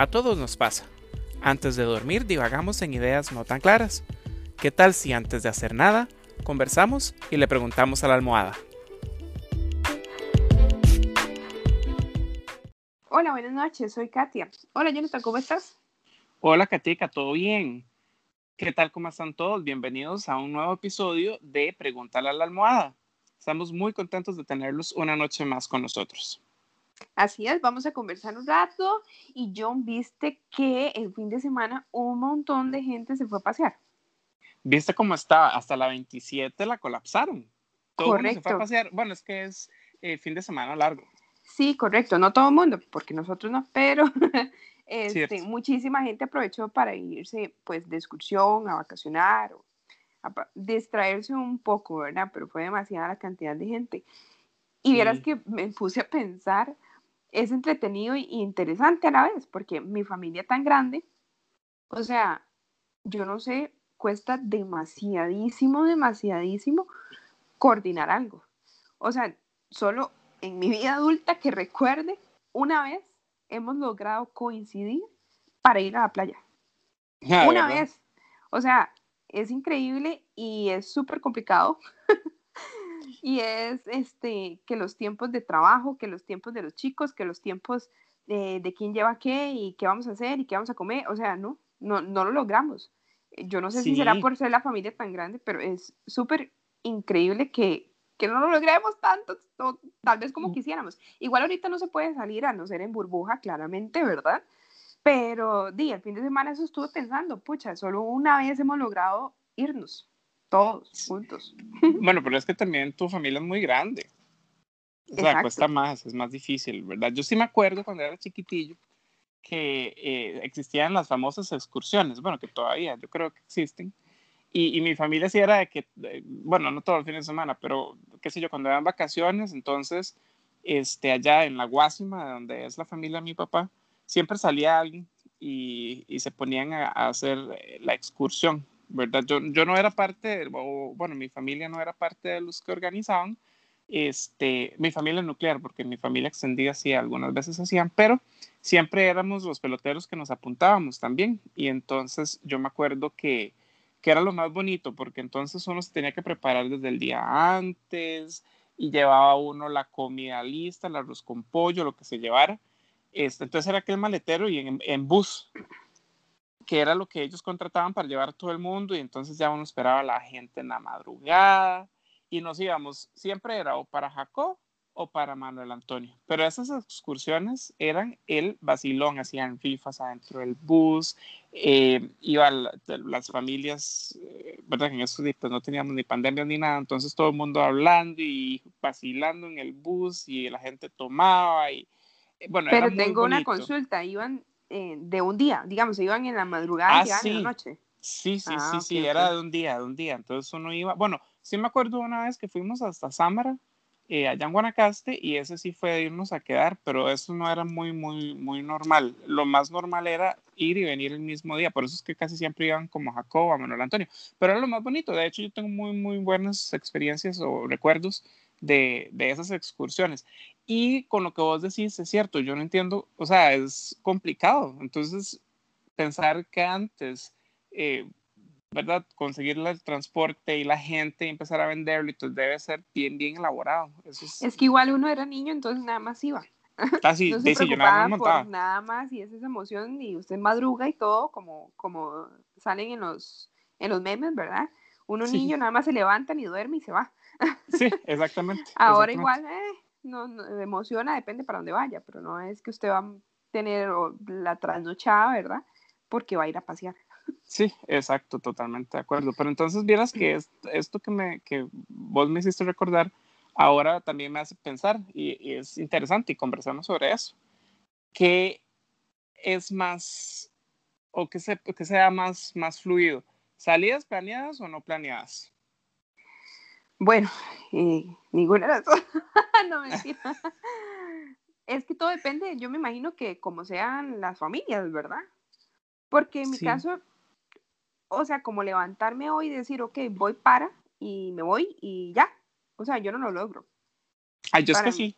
A todos nos pasa. Antes de dormir divagamos en ideas no tan claras. ¿Qué tal si antes de hacer nada, conversamos y le preguntamos a la almohada? Hola, buenas noches, soy Katia. Hola, Jonathan, ¿cómo estás? Hola, Katica, ¿todo bien? ¿Qué tal? ¿Cómo están todos? Bienvenidos a un nuevo episodio de Pregúntale a la almohada. Estamos muy contentos de tenerlos una noche más con nosotros. Así es, vamos a conversar un rato y John, viste que el fin de semana un montón de gente se fue a pasear. ¿Viste cómo estaba? Hasta la 27 la colapsaron. Todo Correcto. se fue a pasear. Bueno, es que es eh, fin de semana largo. Sí, correcto, no todo el mundo, porque nosotros no, pero este, muchísima gente aprovechó para irse pues de excursión, a vacacionar, o a distraerse un poco, ¿verdad? Pero fue demasiada la cantidad de gente. Y vieras Sí. que me puse a pensar, es entretenido y interesante a la vez, porque mi familia tan grande, o sea, yo no sé, cuesta demasiadísimo, demasiadísimo coordinar algo. O sea, solo en mi vida adulta que recuerde, una vez hemos logrado coincidir para ir a la playa. Ah, una ¿verdad? vez. O sea, es increíble y es súper complicado. y es este que los tiempos de trabajo, que los tiempos de los chicos, que los tiempos de, de quién lleva qué y qué vamos a hacer y qué vamos a comer. O sea, no, no, no lo logramos. Eh, Yo no sé si será por ser la familia tan grande, pero es súper increíble que, que no lo logremos tanto, o tal vez como Mm. quisiéramos. Igual ahorita no se puede salir a no ser en burbuja, claramente, ¿verdad? Pero, di, el fin de semana eso estuve pensando, pucha, solo una vez hemos logrado irnos, todos juntos. Bueno, pero es que también tu familia es muy grande. O sea, Exacto. cuesta más, es más difícil, ¿verdad? Yo sí me acuerdo cuando era chiquitillo que eh, existían las famosas excursiones, bueno, que todavía yo creo que existen. Y, y mi familia sí era de que, eh, bueno, no todo el fin de semana, pero qué sé yo, cuando eran vacaciones, entonces, este, allá en la Guásima, donde es la familia de mi papá, siempre salía alguien y, y se ponían a, a hacer eh, la excursión, ¿verdad? Yo, yo no era parte, bueno, mi familia no era parte de los que organizaban, este, mi familia nuclear, porque mi familia extendida sí algunas veces hacían, pero siempre éramos los peloteros que nos apuntábamos también. Y entonces yo me acuerdo que, que era lo más bonito, porque entonces uno se tenía que preparar desde el día antes y llevaba uno la comida lista, el arroz con pollo, lo que se llevara. Este, entonces era aquel maletero y en bus, que era lo que ellos contrataban para llevar a todo el mundo, y entonces ya uno esperaba a la gente en la madrugada y nos íbamos, siempre era o para Jacob o para Manuel Antonio, pero esas excursiones eran el vacilón, hacían rifas adentro del bus, eh, iban las familias, eh, verdad que en estos días pues, no teníamos ni pandemia ni nada, entonces todo el mundo hablando y vacilando en el bus y la gente tomaba y eh, bueno, Pero tengo una consulta, iban eh, de un día, digamos, se iban en la madrugada Ah, y llegaban en sí. la noche. Sí, sí, Ah, sí, sí, era de un día, de un día. Entonces uno iba, bueno, sí me acuerdo una vez que fuimos hasta Sámara, eh, allá en Guanacaste, y ese sí fue de irnos a quedar, pero eso no era muy, muy, muy normal. Lo más normal era ir y venir el mismo día, por eso es que casi siempre iban como Jacob, a Manuel Antonio, pero era lo más bonito. De hecho, yo tengo muy, muy buenas experiencias o recuerdos de, de esas excursiones. Y con lo que vos decís, es cierto, yo no entiendo, o sea, es complicado. Entonces, pensar que antes, eh, ¿verdad? Conseguir el transporte y la gente y empezar a venderlo, entonces debe ser bien, bien elaborado. Eso es, Es que igual uno era niño, entonces nada más iba. casi, No se si yo nada más por nada más y es esa emoción y usted madruga y todo, como, como salen en los, en los memes, ¿verdad? Uno Sí. niño nada más se levanta ni duerme y se va. Sí, exactamente. Ahora exactamente. igual, eh, no, no, emociona, depende para dónde vaya, pero no es que usted va a tener la trasnochada, ¿verdad? Porque va a ir a pasear. Sí, exacto, totalmente de acuerdo. Pero entonces vieras que es- esto que, me, que vos me hiciste recordar, ahora también me hace pensar y, es interesante y conversamos sobre eso. ¿Qué es más o que, se, que sea más, más fluido? ¿Salidas planeadas o no planeadas? Bueno, eh, ninguna de las dos. no mentira. es que todo depende, yo me imagino que como sean las familias, ¿verdad? Porque en mi Sí. caso, o sea, como levantarme hoy y decir, ok, voy para y me voy y ya. O sea, yo no lo logro. Ay, yo es que mí. sí.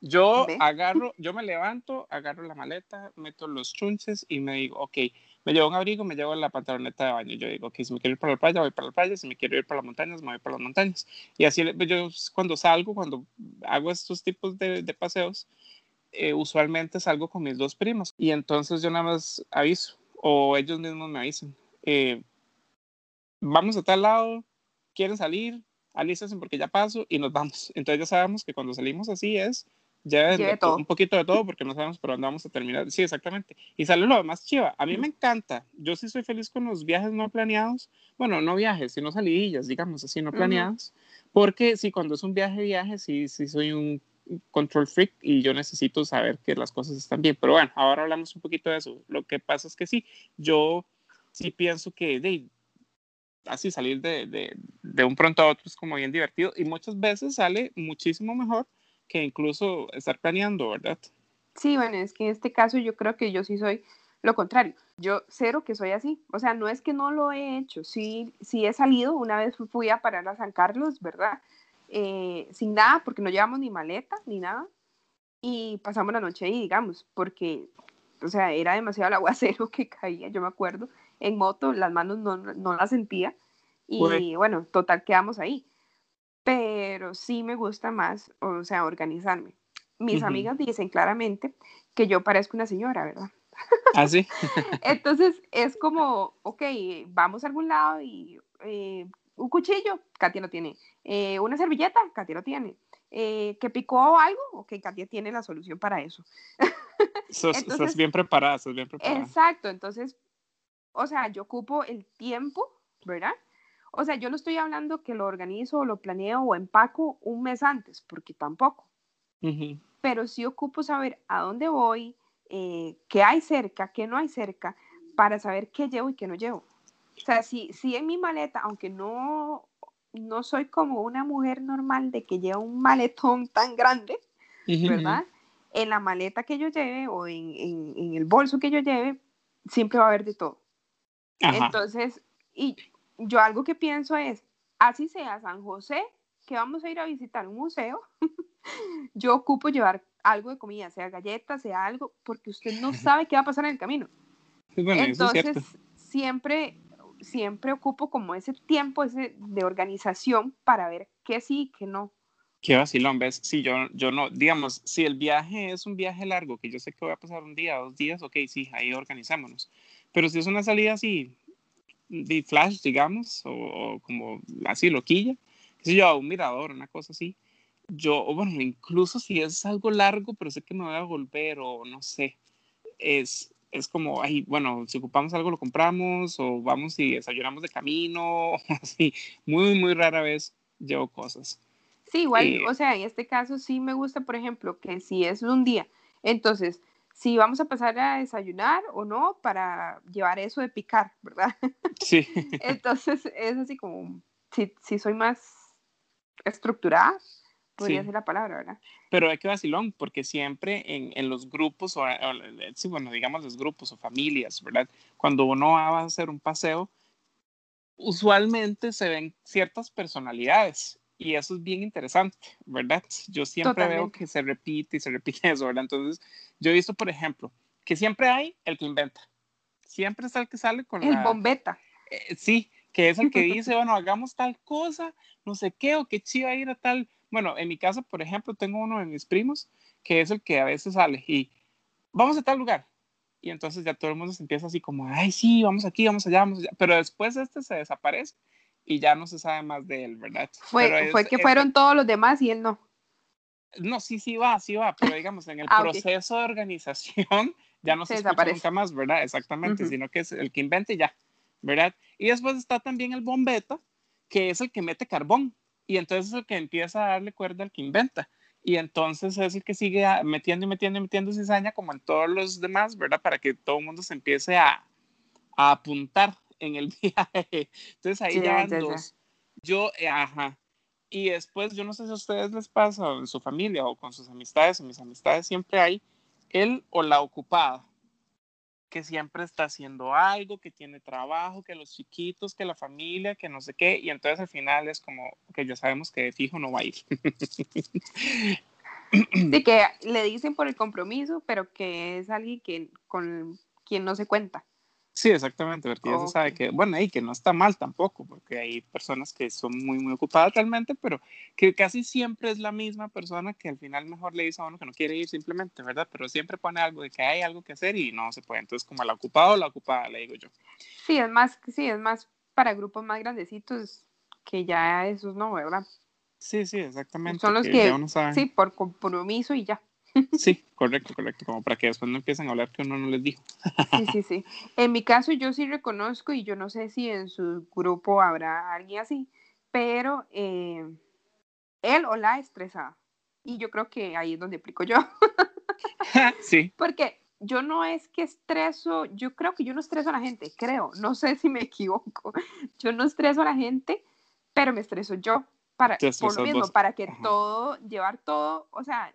Yo agarro, yo me levanto, agarro la maleta, meto los chunches y me digo, ok, me llevo un abrigo, me llevo la pantaloneta de baño. Yo digo, ok, si me quiero ir para la playa, voy para la playa, si me quiero ir para las montañas, me voy para las montañas. Y así yo cuando salgo, cuando hago estos tipos de, de paseos, eh, usualmente salgo con mis dos primas y entonces yo nada más aviso o ellos mismos me avisan. Eh, vamos a tal lado, quieren salir, alístense porque ya paso y nos vamos. Entonces ya sabemos que cuando salimos así es ya un poquito de todo porque no sabemos por dónde vamos a terminar. Sí, exactamente. Y sale lo demás chiva. A mí me encanta. Yo sí soy feliz con los viajes no planeados. Bueno, no viajes, sino salidillas, digamos así, no planeados. Porque sí, cuando es un viaje, viaje, sí, sí soy un control freak y yo necesito saber que las cosas están bien. Pero bueno, ahora hablamos un poquito de eso. Lo que pasa es que sí, yo sí pienso que de, así salir de, de, de un pronto a otro es como bien divertido y muchas veces sale muchísimo mejor que incluso estar planeando, ¿verdad? Sí, bueno, es que en este caso yo creo que yo sí soy lo contrario. Yo cero que soy así. O sea, no es que no lo he hecho. Sí, sí he salido. Una vez fui a parar a San Carlos, ¿verdad? Eh, sin nada, porque no llevamos ni maleta ni nada. Y pasamos la noche ahí, digamos, porque, o sea, era demasiado el aguacero que caía, yo me acuerdo. En moto, las manos no, no las sentía. Y bueno, total, quedamos ahí pero sí me gusta más, o sea, organizarme. Mis amigas dicen claramente que yo parezco una señora, ¿verdad? ¿Ah, sí? Entonces es como, ok, vamos a algún lado y eh, un cuchillo, Katia lo tiene. Eh, una servilleta, Katia lo tiene. Eh, que picó algo, ok, Katia tiene la solución para eso. sos, bien preparada, sos bien preparada. Exacto, entonces, o sea, yo ocupo el tiempo, ¿verdad? O sea, yo no estoy hablando que lo organizo, lo planeo o empaco un mes antes, porque tampoco. Pero sí ocupo saber a dónde voy, eh, qué hay cerca, qué no hay cerca, para saber qué llevo y qué no llevo. O sea, si, si en mi maleta, aunque no, no soy como una mujer normal de que lleva un maletón tan grande, ¿verdad? En la maleta que yo lleve o en, en, el bolso que yo lleve, siempre va a haber de todo. Entonces, y yo algo que pienso es, así sea San José, que vamos a ir a visitar un museo, yo ocupo llevar algo de comida, sea galletas, sea algo, porque usted no sabe qué va a pasar en el camino. Entonces, siempre, siempre ocupo como ese tiempo ese de organización para ver qué sí y qué no. Qué vacilón, ¿ves? Si yo, yo no, digamos, si el viaje es un viaje largo, que yo sé que voy a pasar un día, dos días, ok, sí, ahí organizámonos. Pero si es una salida así, de flash, digamos, o, como así loquilla, que sé yo, un mirador, una cosa así. Yo, bueno, incluso si es algo largo, pero sé que me voy a volver o no sé, es, es como, ay, bueno, si ocupamos algo lo compramos o vamos y desayunamos de camino, así, muy, muy rara vez llevo cosas. Sí, igual, eh, o sea, en este caso sí me gusta, por ejemplo, que si es un día, entonces si vamos a pasar a desayunar o no para llevar eso de picar, ¿verdad? Sí. Entonces es así como, si, si soy más estructurada, podría ser la palabra, ¿verdad? Pero hay que vacilón, porque siempre en, en los grupos, o, sí, bueno, digamos los grupos o familias, ¿verdad? Cuando uno va a hacer un paseo, usualmente se ven ciertas personalidades y eso es bien interesante, ¿verdad? Yo siempre veo que se repite y se repite eso, ¿verdad? Entonces, yo he visto, por ejemplo, que siempre hay el que inventa. Siempre está el que sale con el bombeta. Eh, sí, que es el que dice, bueno, hagamos tal cosa, no sé qué, o qué chiva ir a tal. Bueno, en mi caso, por ejemplo, tengo uno de mis primos que es el que a veces sale y vamos a tal lugar. Y entonces ya todo el mundo se empieza así como, ay, sí, vamos aquí, vamos allá, vamos allá. Pero después este se desaparece y ya no se sabe más de él, ¿verdad? Fue, fue que fueron todos los demás y él no. No, sí, sí va, sí va, pero digamos, en el ah, proceso de organización ya no se, desaparece nunca más, ¿verdad? Exactamente, sino que es el que invente ya, ¿verdad? Y después está también el bombeta, que es el que mete carbón, y entonces es el que empieza a darle cuerda al que inventa. Y entonces es el que sigue metiendo y metiendo y metiendo cizaña como en todos los demás, ¿verdad? Para que todo el mundo se empiece a, a apuntar en el viaje. Entonces ahí ya van dos. Yo, eh, ajá. Y después, yo no sé si a ustedes les pasa, en su familia, o con sus amistades, en mis amistades siempre hay él o la ocupada, que siempre está haciendo algo, que tiene trabajo, que los chiquitos, que la familia, que no sé qué, y entonces al final es como que ya sabemos que de fijo no va a ir. Sí, que le dicen por el compromiso, pero que es alguien que, con quien no se cuenta. Sí, exactamente, porque ya se sabe que, bueno, y que no está mal tampoco, porque hay personas que son muy, muy ocupadas realmente, pero que casi siempre es la misma persona que al final mejor le dice a uno que no quiere ir simplemente, ¿verdad? Pero siempre pone algo de que hay algo que hacer y no se puede. Entonces, como la ocupada o la ocupada, le digo yo. Sí, es más, sí, es más para grupos más grandecitos que ya esos no, ¿verdad? Sí, sí, exactamente. Son los que, sí, por compromiso y ya. Sí, correcto, correcto, como para que después no empiecen a hablar que uno no les dijo. Sí, sí, sí. En mi caso yo sí reconozco y yo no sé si en su grupo habrá alguien así, pero eh, él o la estresada. Y yo creo que ahí es donde aplico yo. sí. Porque yo no es que estreso, yo creo que yo no estreso a la gente, creo, no sé si me equivoco. Yo no estreso a la gente, pero me estreso yo para por lo mismo, para que todo, llevar todo, o sea,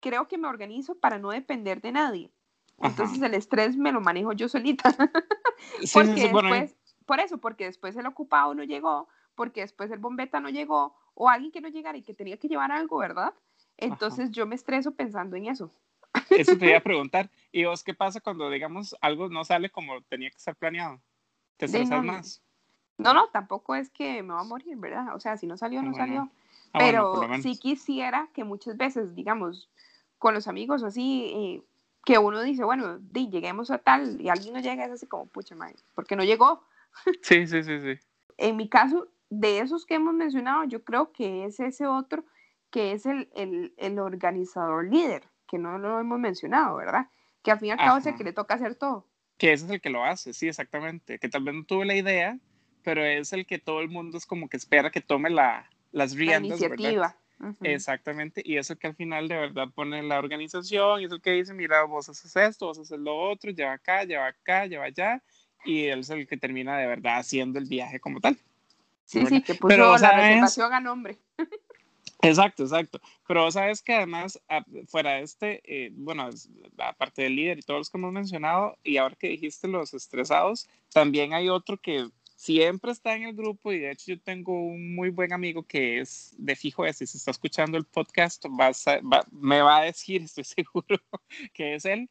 creo que me organizo para no depender de nadie. Entonces el estrés me lo manejo yo solita. porque después, por eso, porque después el ocupado no llegó, porque después el bombeta no llegó, o alguien que no llegara y que tenía que llevar algo, ¿verdad? Entonces yo me estreso pensando en eso. Eso te iba a preguntar. ¿Y vos qué pasa cuando, digamos, algo no sale como tenía que ser planeado? ¿Te estresas más? No, no, tampoco es que me va a morir, ¿verdad? O sea, si no salió, no salió. Ah, Pero sí quisiera que muchas veces, digamos, con los amigos o así, eh, que uno dice, bueno, di, lleguemos a tal y alguien no llega, es así como, pucha, madre, porque no llegó. Sí, sí, sí, sí. En mi caso, de esos que hemos mencionado, yo creo que es ese otro que es el, el, el organizador líder, que no lo hemos mencionado, ¿verdad? Que al fin y al cabo es el que le toca hacer todo. Que ese es el que lo hace, sí, exactamente. Que tal vez no tuve la idea, pero es el que todo el mundo es como que espera que tome la, las riendas. La iniciativa. Exactamente, y eso que al final de verdad pone la organización, y eso que dice, mira, vos haces esto, vos haces lo otro, lleva acá, lleva acá, lleva allá, y él es el que termina de verdad haciendo el viaje como tal. Sí, sí, que puso Pero, la reservación a nombre. Exacto, exacto. Pero sabes que además, fuera de este, eh, bueno, aparte del líder y todos los que hemos mencionado, y ahora que dijiste los estresados, también hay otro que siempre está en el grupo y de hecho yo tengo un muy buen amigo que es de fijo ese, si está escuchando el podcast me va a decir, estoy seguro, que es él,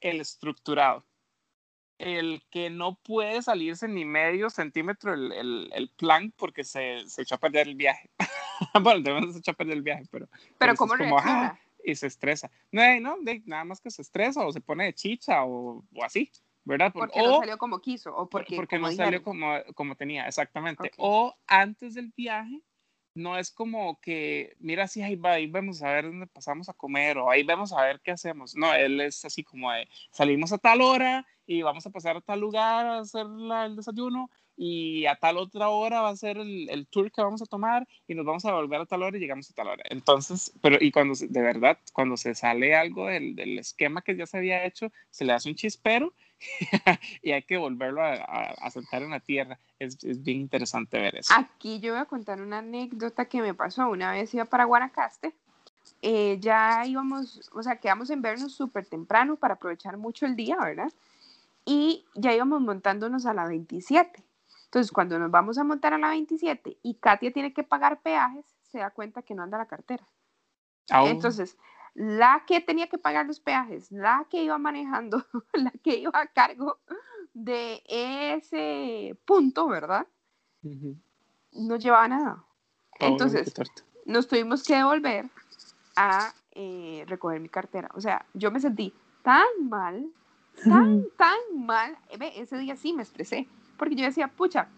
el estructurado. El que no puede salirse ni medio centímetro el, el, el plan porque se, se, echó a perder el viaje. bueno, de se echó a perder el viaje, pero... Pero, ¿cómo como, Y se estresa. No, no, nada más que se estresa o se pone de chicha o, o así. ¿Verdad? porque no salió como quiso o porque, porque no salió como, como tenía, exactamente. O antes del viaje, no es como que, mira, si ahí, va, ahí vamos a ver dónde pasamos a comer o ahí vamos a ver qué hacemos. No, él es así como de, salimos a tal hora y vamos a pasar a tal lugar a hacer el desayuno y a tal otra hora va a ser el, el, tour que vamos a tomar y nos vamos a volver a tal hora y llegamos a tal hora. Entonces, pero y cuando de verdad, cuando se sale algo del, del esquema que ya se había hecho, se le hace un chispero y hay que volverlo a, a, sentar en la tierra. Es, es, bien interesante ver eso. Aquí yo voy a contar una anécdota que me pasó. Una vez iba para Guanacaste, eh, ya íbamos, o sea, quedamos en vernos súper temprano para aprovechar mucho el día, ¿verdad? Y ya íbamos montándonos a la 27. Entonces, cuando nos vamos a montar a la 27 y Katia tiene que pagar peajes, se da cuenta que no anda la cartera. Entonces, la que tenía que pagar los peajes, la que iba manejando, la que iba a cargo de ese punto, ¿verdad? No llevaba nada. Entonces, nos tuvimos que devolver a eh, recoger mi cartera. O sea, yo me sentí tan mal, tan, tan mal. Ese día sí me estresé, porque yo decía, pucha,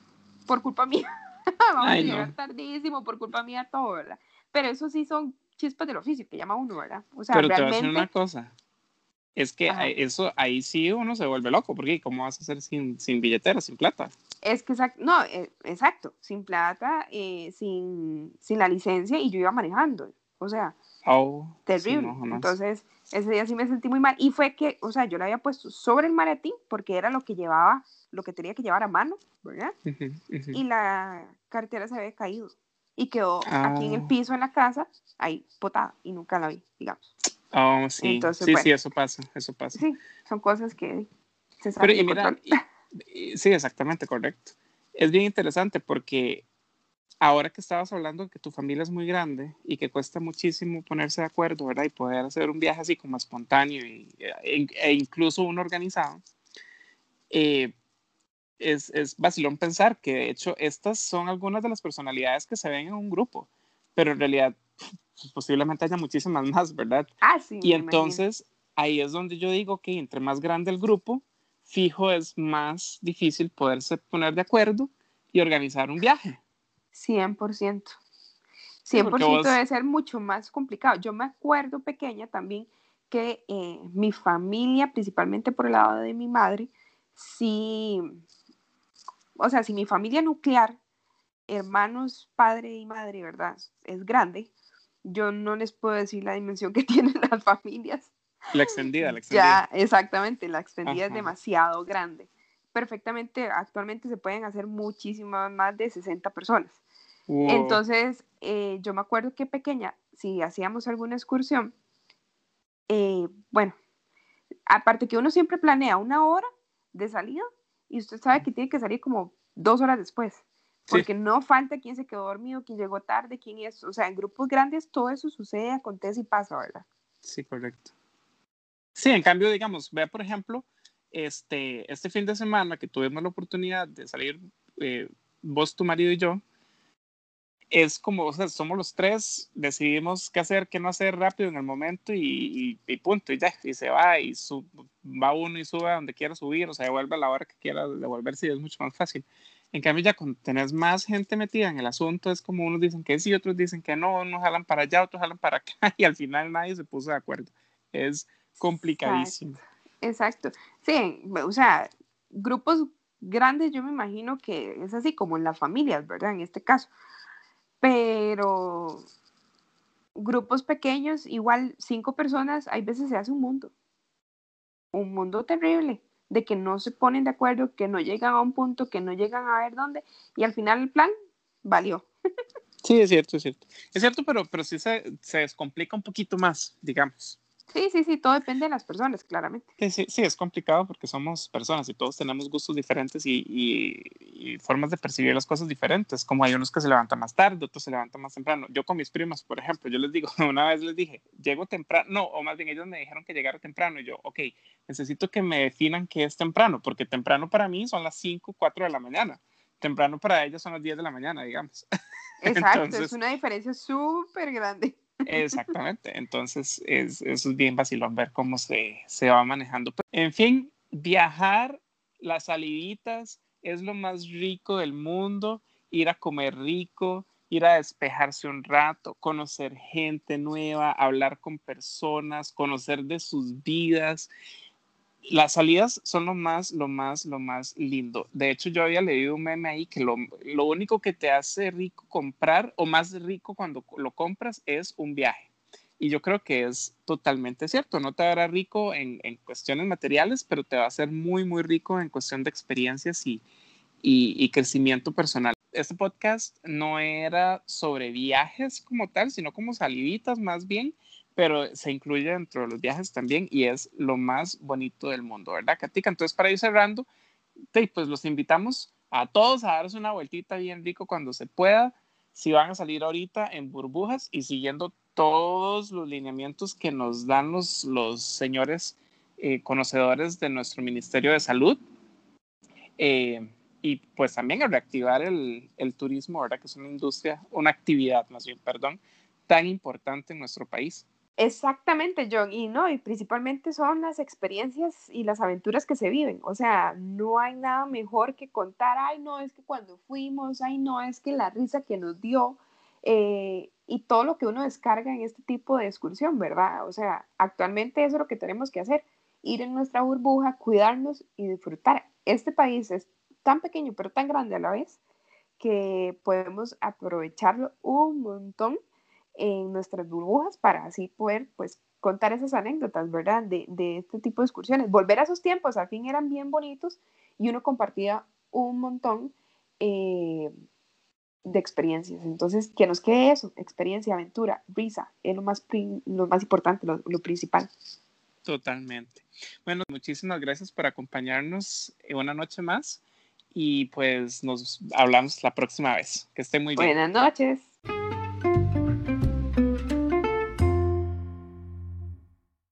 por culpa mía, vamos a llegar tardísimo, por culpa mía todo, ¿verdad? Pero eso sí son chispas del oficio que llama uno, ¿verdad? O sea, Pero te voy a decir una cosa. Es que eso ahí sí uno se vuelve loco, porque ¿cómo vas a hacer sin, sin billetera, sin plata? Es que no, eh, exacto, sin plata, eh, sin, sin la licencia y yo iba manejando, o sea, oh, terrible. Entonces, ese día sí me sentí muy mal y fue que, o sea, yo lo había puesto sobre el maletín porque era lo que llevaba, lo que tenía que llevar a mano, ¿verdad? Y la cartera se había caído y quedó aquí en el ah. piso en la casa, ahí botada y nunca la vi, digamos. Oh, sí, sí, sí, eso pasa, eso pasa. Sí, son cosas que se saben. Pero, y mira, sí, exactamente, correcto. Es bien interesante porque ahora que estabas hablando que tu familia es muy grande y que cuesta muchísimo ponerse de acuerdo, ¿verdad? Y poder hacer un viaje así como espontáneo y, e, e incluso uno organizado, eh, es, es vacilón pensar que de hecho estas son algunas de las personalidades que se ven en un grupo, pero en realidad pues, posiblemente haya muchísimas más, ¿verdad? Ah, sí. Y entonces ahí es donde yo digo que entre más grande el grupo, fijo es más difícil poderse poner de acuerdo y organizar un viaje. 100%. 100% debe ser mucho más complicado. Yo me acuerdo pequeña también que eh, mi familia, principalmente por el lado de mi madre, sí, o sea, si mi familia nuclear, hermanos, padre y madre, ¿verdad? Es grande, yo no les puedo decir la dimensión que tienen las familias. La extendida, la extendida. Ya, exactamente, la extendida es demasiado grande. Perfectamente, actualmente se pueden hacer muchísimas más de 60 personas. Entonces, eh, yo me acuerdo que pequeña, si hacíamos alguna excursión, eh, bueno, aparte que uno siempre planea una hora de salida y usted sabe que tiene que salir como dos horas después, porque no falta quien se quedó dormido, quien llegó tarde, quién es, o sea, en grupos grandes todo eso sucede, acontece y pasa, ¿verdad? Sí, correcto. Sí, en cambio, digamos, vea por ejemplo, este, este fin de semana que tuvimos la oportunidad de salir eh, vos, tu marido y yo, es como, o sea, somos los tres, decidimos qué hacer, qué no hacer rápido en el momento y, y, punto, y ya, y se va, y va uno y sube a donde quiera subir, o sea, devuelve a la hora que quiera devolverse y es mucho más fácil. En cambio, ya cuando tenés más gente metida en el asunto, es como unos dicen que sí, otros dicen que no, unos jalan para allá, otros jalan para acá, y al final nadie se puso de acuerdo. Es complicadísimo. Exacto. Exacto. Sí, o sea, grupos grandes yo me imagino que es así como en las familias, ¿verdad? En este caso pero grupos pequeños, igual cinco personas, hay veces se hace un mundo, un mundo terrible, de que no se ponen de acuerdo, que no llegan a un punto, que no llegan a ver dónde, y al final el plan valió. Sí, es cierto, es cierto. Es cierto, pero, pero sí se, se descomplica un poquito más, digamos. Sí, sí, sí, todo depende de las personas, claramente. Sí, sí, es complicado porque somos personas y todos tenemos gustos diferentes y, y, formas de percibir las cosas diferentes. Como hay unos que se levantan más tarde, otros se levantan más temprano. Yo con mis primas, por ejemplo, yo les digo, una vez les dije, llego temprano, no, o más bien ellos me dijeron que llegara temprano y yo, ok, necesito que me definan qué es temprano, porque temprano para mí son las 5, 4 de la mañana. Temprano para ellos son las 10 de la mañana, digamos. Exacto, es una diferencia súper grande. Exactamente, entonces es, eso es bien vacilón ver cómo se, se va manejando. En fin, viajar, las saliditas es lo más rico del mundo, ir a comer rico, ir a despejarse un rato, conocer gente nueva, hablar con personas, conocer de sus vidas las salidas son lo más, lo más, lo más lindo. De hecho, yo había leído un meme ahí que lo, lo, único que te hace rico comprar o más rico cuando lo compras es un viaje. Y yo creo que es totalmente cierto. No te hará rico en, en cuestiones materiales, pero te va a hacer muy, muy rico en cuestión de experiencias y, y, crecimiento personal. Este podcast no era sobre viajes como tal, sino como saliditas más bien pero se incluye dentro de los viajes también y es lo más bonito del mundo, ¿verdad, Katica? Entonces, para ir cerrando, pues los invitamos a todos a darse una vueltita bien rico cuando se pueda, si van a salir ahorita en burbujas y siguiendo todos los lineamientos que nos dan los, los señores eh, conocedores de nuestro Ministerio de Salud. Eh, y pues también a reactivar el, el turismo, ¿verdad? Que es una industria, una actividad más bien, perdón, tan importante en nuestro país. Exactamente, John, y no, y principalmente son las experiencias y las aventuras que se viven. O sea, no hay nada mejor que contar, ay, no, es que cuando fuimos, ay, no, es que la risa que nos dio, eh, y todo lo que uno descarga en este tipo de excursión, ¿verdad? O sea, actualmente eso es lo que tenemos que hacer, ir en nuestra burbuja, cuidarnos y disfrutar. Este país es tan pequeño, pero tan grande a la vez, que podemos aprovecharlo un montón en nuestras burbujas para así poder pues contar esas anécdotas, ¿verdad? De, de, este tipo de excursiones. Volver a esos tiempos, al fin eran bien bonitos y uno compartía un montón eh, de experiencias. Entonces, que nos quede eso, experiencia, aventura, risa, es lo más, lo más importante, lo, lo principal. Totalmente. Bueno, muchísimas gracias por acompañarnos una noche más y pues nos hablamos la próxima vez. Que esté muy bien. Buenas noches.